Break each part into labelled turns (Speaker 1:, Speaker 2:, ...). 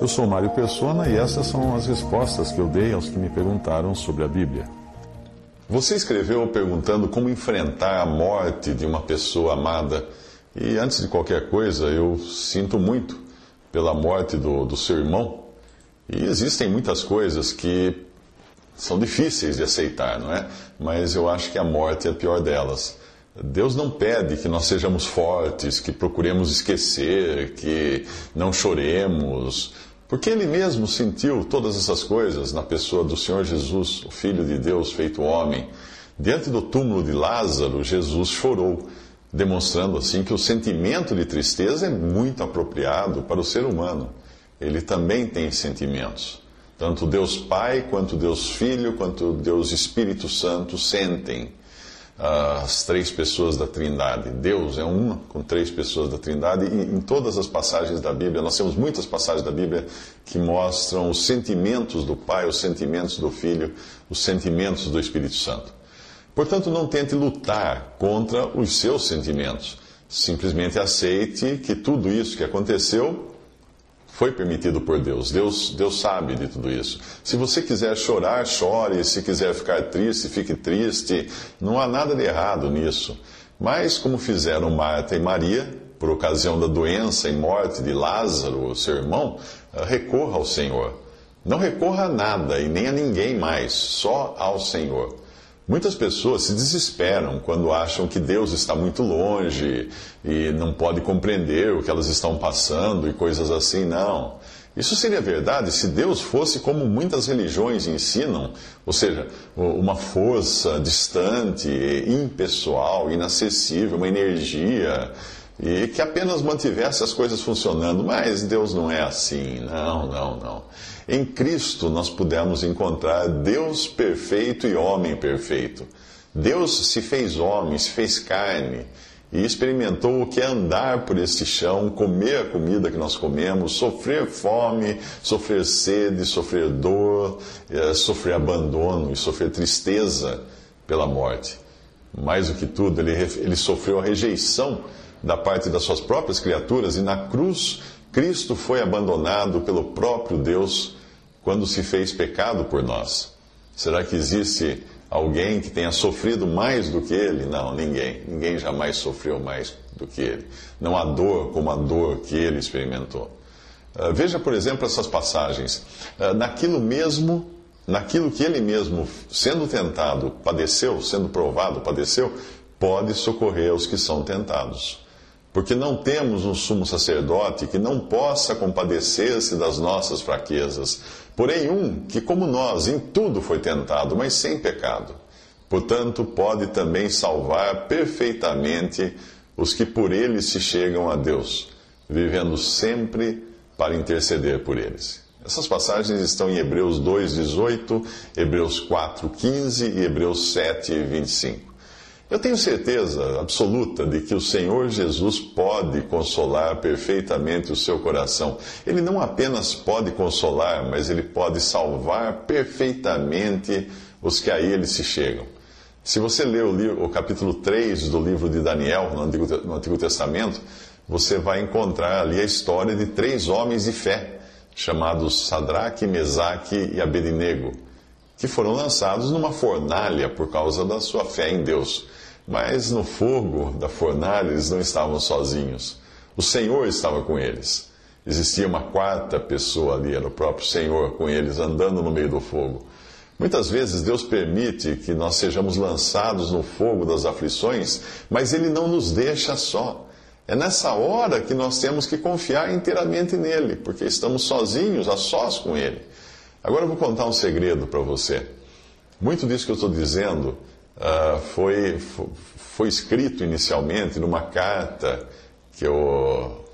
Speaker 1: Eu sou Mário Persona e essas são as respostas que eu dei aos que me perguntaram sobre a Bíblia. Você escreveu perguntando como enfrentar a morte de uma pessoa amada. E antes de qualquer coisa, eu sinto muito pela morte do, do seu irmão. E existem muitas coisas que são difíceis de aceitar, não é? Mas eu acho que a morte é a pior delas. Deus não pede que nós sejamos fortes, que procuremos esquecer, que não choremos, porque ele mesmo sentiu todas essas coisas na pessoa do Senhor Jesus, o Filho de Deus feito homem. Diante do túmulo de Lázaro, Jesus chorou, demonstrando assim que o sentimento de tristeza é muito apropriado para o ser humano. Ele também tem sentimentos. Tanto Deus Pai, quanto Deus Filho, quanto Deus Espírito Santo sentem as três pessoas da Trindade. Deus é uma com três pessoas da Trindade e em todas as passagens da Bíblia, nós temos muitas passagens da Bíblia que mostram os sentimentos do Pai, os sentimentos do Filho, os sentimentos do Espírito Santo. Portanto, não tente lutar contra os seus sentimentos. Simplesmente aceite que tudo isso que aconteceu foi permitido por Deus. Deus. Deus sabe de tudo isso. Se você quiser chorar, chore. Se quiser ficar triste, fique triste. Não há nada de errado nisso. Mas, como fizeram Marta e Maria, por ocasião da doença e morte de Lázaro, seu irmão, eh, recorra ao Senhor. Não recorra a nada e nem a ninguém mais, só ao Senhor. Muitas pessoas se desesperam quando acham que Deus está muito longe e não pode compreender o que elas estão passando e coisas assim. Não. Isso seria verdade se Deus fosse como muitas religiões ensinam, ou seja, uma força distante, impessoal, inacessível, uma energia, e que apenas mantivesse as coisas funcionando. Mas Deus não é assim. Não, não, não. Em Cristo nós pudemos encontrar Deus perfeito e homem perfeito. Deus se fez homem, se fez carne e experimentou o que é andar por este chão, comer a comida que nós comemos, sofrer fome, sofrer sede, sofrer dor, eh, sofrer abandono e sofrer tristeza pela morte. Mais do que tudo, ele, ele sofreu a rejeição da parte das suas próprias criaturas e na cruz Cristo foi abandonado pelo próprio Deus quando se fez pecado por nós? Será que existe alguém que tenha sofrido mais do que ele? Não, ninguém. Ninguém jamais sofreu mais do que ele. Não há dor como a dor que ele experimentou. Uh, veja, por exemplo, essas passagens. Uh, naquilo mesmo, naquilo que ele mesmo, sendo tentado, padeceu, sendo provado, padeceu, pode socorrer os que são tentados. Porque não temos um sumo sacerdote que não possa compadecer-se das nossas fraquezas, porém um que, como nós, em tudo foi tentado, mas sem pecado. Portanto, pode também salvar perfeitamente os que por ele se chegam a Deus, vivendo sempre para interceder por eles. Essas passagens estão em Hebreus 2,18, Hebreus 4,15 e Hebreus 7,25. Eu tenho certeza absoluta de que o Senhor Jesus pode consolar perfeitamente o seu coração. Ele não apenas pode consolar, mas ele pode salvar perfeitamente os que a ele se chegam. Se você ler o, livro, o capítulo 3 do livro de Daniel, no Antigo, no Antigo Testamento, você vai encontrar ali a história de três homens de fé, chamados Sadraque, Mesaque e Abednego, que foram lançados numa fornalha por causa da sua fé em Deus. Mas no fogo da fornalha eles não estavam sozinhos. O Senhor estava com eles. Existia uma quarta pessoa ali, era o próprio Senhor com eles, andando no meio do fogo. Muitas vezes Deus permite que nós sejamos lançados no fogo das aflições, mas Ele não nos deixa só. É nessa hora que nós temos que confiar inteiramente nele, porque estamos sozinhos, a sós com Ele. Agora eu vou contar um segredo para você. Muito disso que eu estou dizendo uh, foi, foi escrito inicialmente numa carta que eu,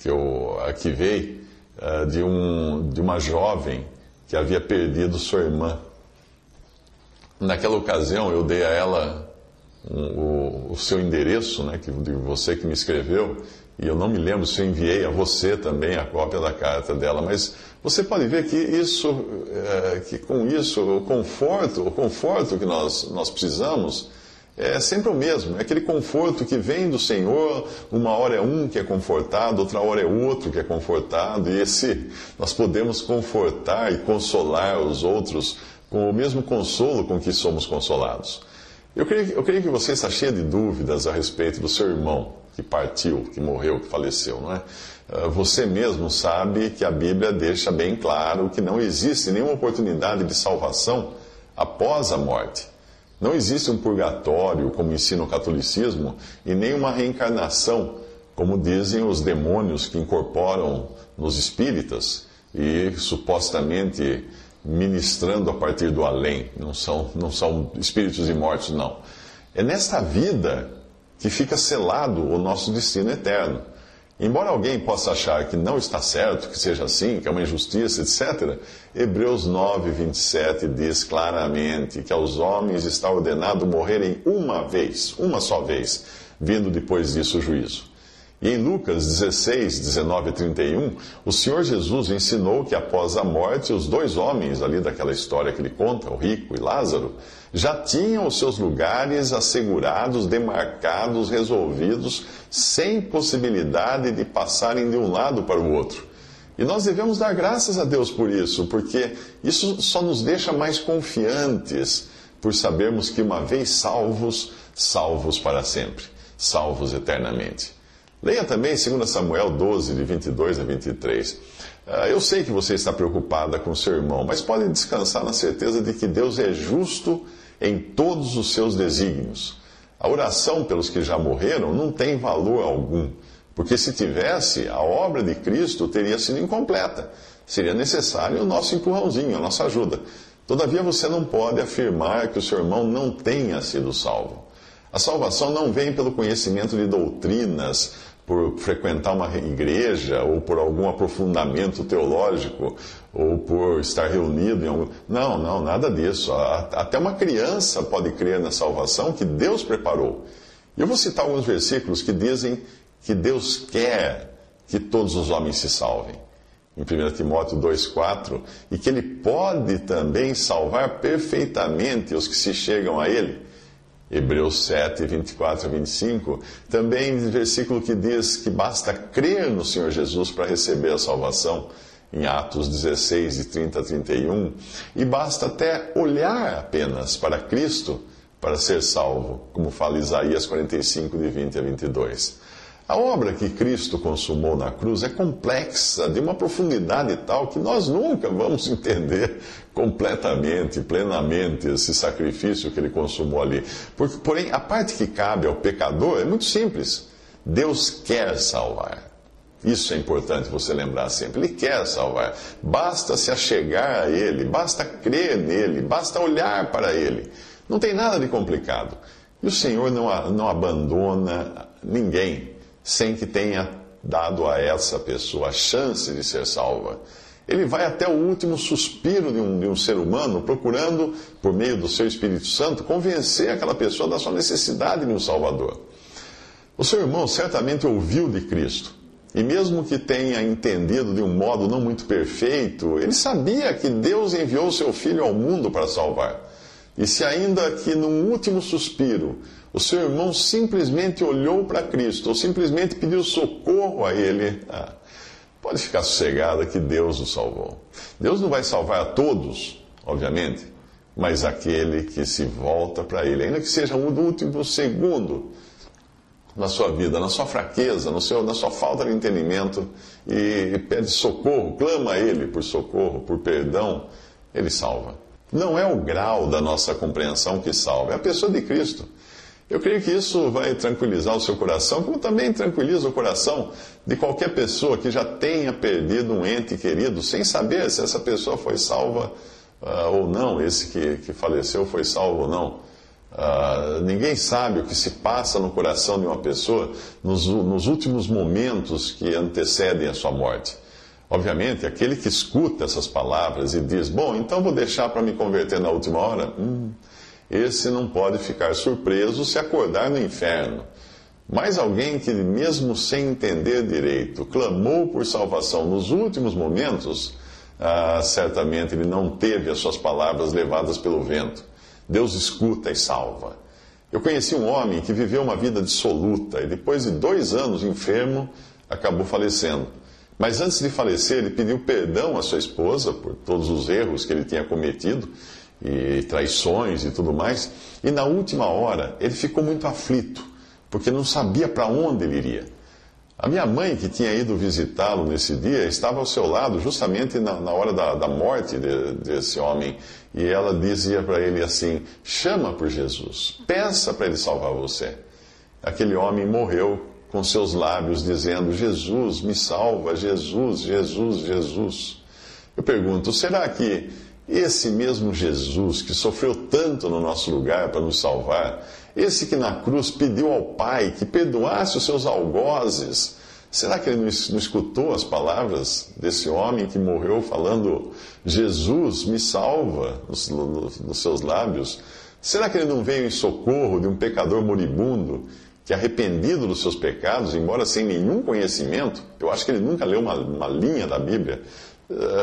Speaker 1: que eu arquivei uh, de, um, de uma jovem que havia perdido sua irmã. Naquela ocasião, eu dei a ela o, o, seu endereço, né, que, de você que me escreveu, e eu não me lembro se eu enviei a você também a cópia da carta dela, mas você pode ver que isso, é, que com isso, o conforto, o conforto que nós, nós precisamos é sempre o mesmo. É aquele conforto que vem do Senhor. Uma hora é um que é confortado, outra hora é outro que é confortado. E esse nós podemos confortar e consolar os outros com o mesmo consolo com que somos consolados. Eu creio, eu creio que você está cheio de dúvidas a respeito do seu irmão que partiu, que morreu, que faleceu, não é? Ah, você mesmo sabe que a Bíblia deixa bem claro que não existe nenhuma oportunidade de salvação após a morte. Não existe um purgatório, como ensina o catolicismo, e nem uma reencarnação, como dizem os demônios que incorporam nos espíritas e supostamente ministrando a partir do além. Não são, não são espíritos imortos, não. É nesta vida que fica selado o nosso destino eterno. Embora alguém possa achar que não está certo, que seja assim, que é uma injustiça, etc., Hebreus 9, 27 diz claramente que aos homens está ordenado morrerem uma vez, uma só vez, vindo depois disso o juízo. E em Lucas 16, 19 e 31, o Senhor Jesus ensinou que após a morte, os dois homens ali daquela história que ele conta, o rico e Lázaro, já tinham os seus lugares assegurados, demarcados, resolvidos, sem possibilidade de passarem de um lado para o outro. E nós devemos dar graças a Deus por isso, porque isso só nos deixa mais confiantes por sabermos que uma vez salvos, salvos para sempre, salvos eternamente. Leia também 2 Samuel 12, de 22 a 23. Ah, eu sei que você está preocupada com seu irmão, mas pode descansar na certeza de que Deus é justo em todos os seus desígnios. A oração pelos que já morreram não tem valor algum, porque se tivesse, a obra de Cristo teria sido incompleta. Seria necessário o nosso empurrãozinho, a nossa ajuda. Todavia, você não pode afirmar que o seu irmão não tenha sido salvo. A salvação não vem pelo conhecimento de doutrinas por frequentar uma igreja, ou por algum aprofundamento teológico, ou por estar reunido em algum. Não, não, nada disso. Até uma criança pode crer na salvação que Deus preparou. Eu vou citar alguns versículos que dizem que Deus quer que todos os homens se salvem. Em 1 Timóteo 2,4, e que Ele pode também salvar perfeitamente os que se chegam a Ele Hebreus 7, 24 a 25, também versículo que diz que basta crer no Senhor Jesus para receber a salvação, em Atos 16, de 30 a 31, e basta até olhar apenas para Cristo para ser salvo, como fala Isaías 45, de 20 a 22. A obra que Cristo consumou na cruz é complexa, de uma profundidade tal que nós nunca vamos entender completamente, plenamente esse sacrifício que ele consumou ali. Porém, a parte que cabe ao pecador é muito simples. Deus quer salvar. Isso é importante você lembrar sempre. Ele quer salvar. Basta se achegar a Ele, basta crer nele, basta olhar para Ele. Não tem nada de complicado. E o Senhor não, não abandona ninguém sem que tenha dado a essa pessoa a chance de ser salva. Ele vai até o último suspiro de um, de um ser humano, procurando, por meio do seu Espírito Santo, convencer aquela pessoa da sua necessidade de um Salvador. O seu irmão certamente ouviu de Cristo. E mesmo que tenha entendido de um modo não muito perfeito, ele sabia que Deus enviou seu filho ao mundo para salvar. E se ainda que num último suspiro o seu irmão simplesmente olhou para Cristo, ou simplesmente pediu socorro a Ele, ah, pode ficar sossegada que Deus o salvou. Deus não vai salvar a todos, obviamente, mas aquele que se volta para Ele, ainda que seja um último segundo na sua vida, na sua fraqueza, no seu, na sua falta de entendimento, e pede socorro, clama a Ele por socorro, por perdão, Ele salva. Não é o grau da nossa compreensão que salva, é a pessoa de Cristo. Eu creio que isso vai tranquilizar o seu coração, como também tranquiliza o coração de qualquer pessoa que já tenha perdido um ente querido, sem saber se essa pessoa foi salva uh, ou não, esse que, que faleceu foi salvo ou não. Uh, ninguém sabe o que se passa no coração de uma pessoa nos, nos últimos momentos que antecedem a sua morte. Obviamente, aquele que escuta essas palavras e diz: Bom, então vou deixar para me converter na última hora, hum, esse não pode ficar surpreso se acordar no inferno. Mas alguém que, mesmo sem entender direito, clamou por salvação nos últimos momentos, ah, certamente ele não teve as suas palavras levadas pelo vento. Deus escuta e salva. Eu conheci um homem que viveu uma vida dissoluta e, depois de dois anos enfermo, acabou falecendo. Mas antes de falecer, ele pediu perdão à sua esposa por todos os erros que ele tinha cometido e traições e tudo mais. E na última hora, ele ficou muito aflito, porque não sabia para onde ele iria. A minha mãe, que tinha ido visitá-lo nesse dia, estava ao seu lado justamente na, na hora da, da morte de, desse homem. E ela dizia para ele assim: chama por Jesus, peça para ele salvar você. Aquele homem morreu com seus lábios dizendo: Jesus, me salva, Jesus, Jesus, Jesus. Eu pergunto: será que esse mesmo Jesus que sofreu tanto no nosso lugar para nos salvar, esse que na cruz pediu ao Pai que perdoasse os seus algozes, será que ele não escutou as palavras desse homem que morreu falando: Jesus, me salva, nos, nos seus lábios? Será que ele não veio em socorro de um pecador moribundo que, arrependido dos seus pecados, embora sem nenhum conhecimento, eu acho que ele nunca leu uma, uma linha da Bíblia,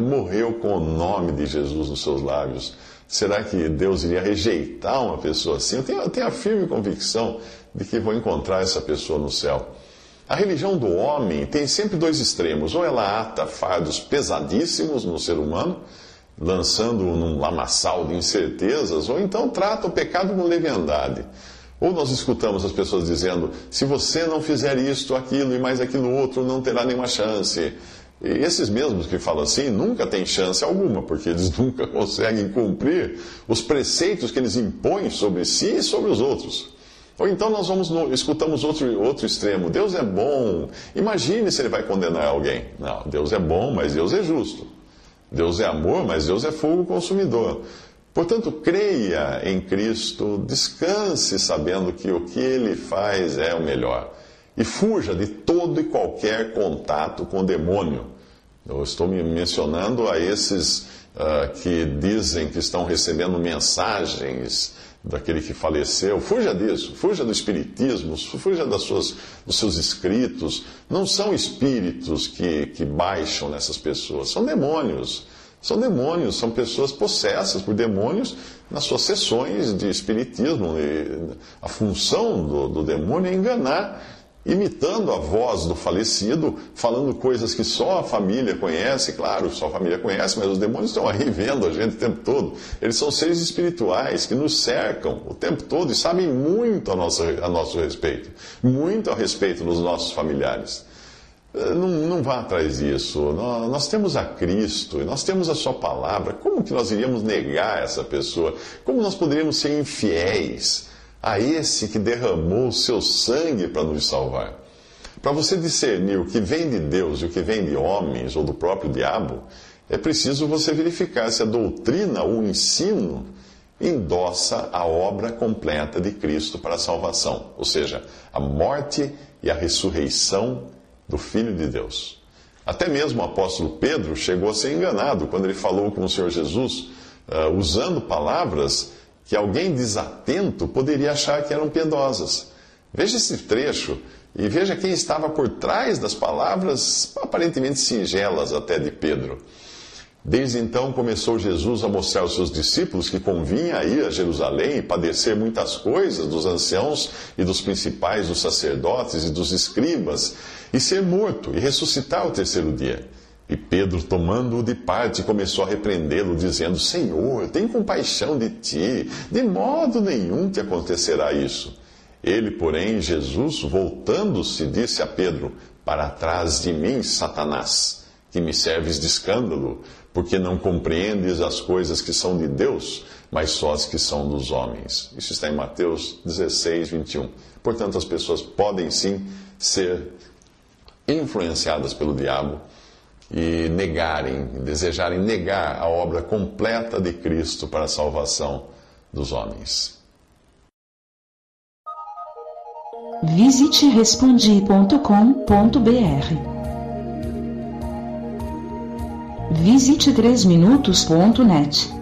Speaker 1: morreu com o nome de Jesus nos seus lábios? Será que Deus iria rejeitar uma pessoa assim? Eu tenho, eu tenho a firme convicção de que vou encontrar essa pessoa no céu. A religião do homem tem sempre dois extremos. Ou ela ata fardos pesadíssimos no ser humano, lançando-o num lamaçal de incertezas, ou então trata o pecado com leviandade. Ou nós escutamos as pessoas dizendo: se você não fizer isto, aquilo e mais aquilo outro, não terá nenhuma chance. E esses mesmos que falam assim nunca têm chance alguma, porque eles nunca conseguem cumprir os preceitos que eles impõem sobre si e sobre os outros. Ou então nós vamos no, escutamos outro, outro extremo. Deus é bom. Imagine se ele vai condenar alguém. Não, Deus é bom, mas Deus é justo. Deus é amor, mas Deus é fogo consumidor. Portanto, creia em Cristo, descanse sabendo que o que ele faz é o melhor. E fuja de todo e qualquer contato com o demônio. Eu estou me mencionando a esses uh, que dizem que estão recebendo mensagens daquele que faleceu. Fuja disso, fuja do espiritismo, fuja das suas, dos seus escritos. Não são espíritos que, que baixam nessas pessoas, são demônios. São demônios, são pessoas possessas por demônios nas suas sessões de espiritismo. A função do, do demônio é enganar imitando a voz do falecido, falando coisas que só a família conhece, claro, só a família conhece, mas os demônios estão aí vendo a gente o tempo todo. Eles são seres espirituais que nos cercam o tempo todo e sabem muito a nosso, a nosso respeito, muito a respeito dos nossos familiares. Eh, não, não vá atrás disso. Nós, nós temos a Cristo nós temos a Sua palavra. Como que nós iríamos negar essa pessoa? Como nós poderíamos ser infiéis? A esse que derramou o seu sangue para nos salvar. Para você discernir o que vem de Deus e o que vem de homens ou do próprio diabo, é preciso você verificar se a doutrina ou o ensino endossa a obra completa de Cristo para a salvação, ou seja, a morte e a ressurreição do Filho de Deus. Até mesmo o apóstolo Pedro chegou a ser enganado quando ele falou com o Senhor Jesus, uh, usando palavras que alguém desatento poderia achar que eram piedosas. Veja esse trecho e veja quem estava por trás das palavras aparentemente singelas até de Pedro. Desde então começou Jesus a mostrar aos seus discípulos que convinha ir a Jerusalém e padecer muitas coisas dos anciãos e dos principais, dos sacerdotes e dos escribas, e ser morto e ressuscitar o terceiro dia. E Pedro, tomando-o de parte, começou a repreendê-lo, dizendo: Senhor, tem compaixão de ti, de modo nenhum te acontecerá isso. Ele, porém, Jesus, voltando-se, disse a Pedro: Para trás de mim, Satanás, que me serves de escândalo, porque não compreendes as coisas que são de Deus, mas só as que são dos homens. Isso está em Mateus 16, 21. Portanto, as pessoas podem sim ser influenciadas pelo diabo e negarem, desejarem negar a obra completa de Cristo para a salvação dos homens.
Speaker 2: Visite respondi.com.br. Visite 3minutos.net.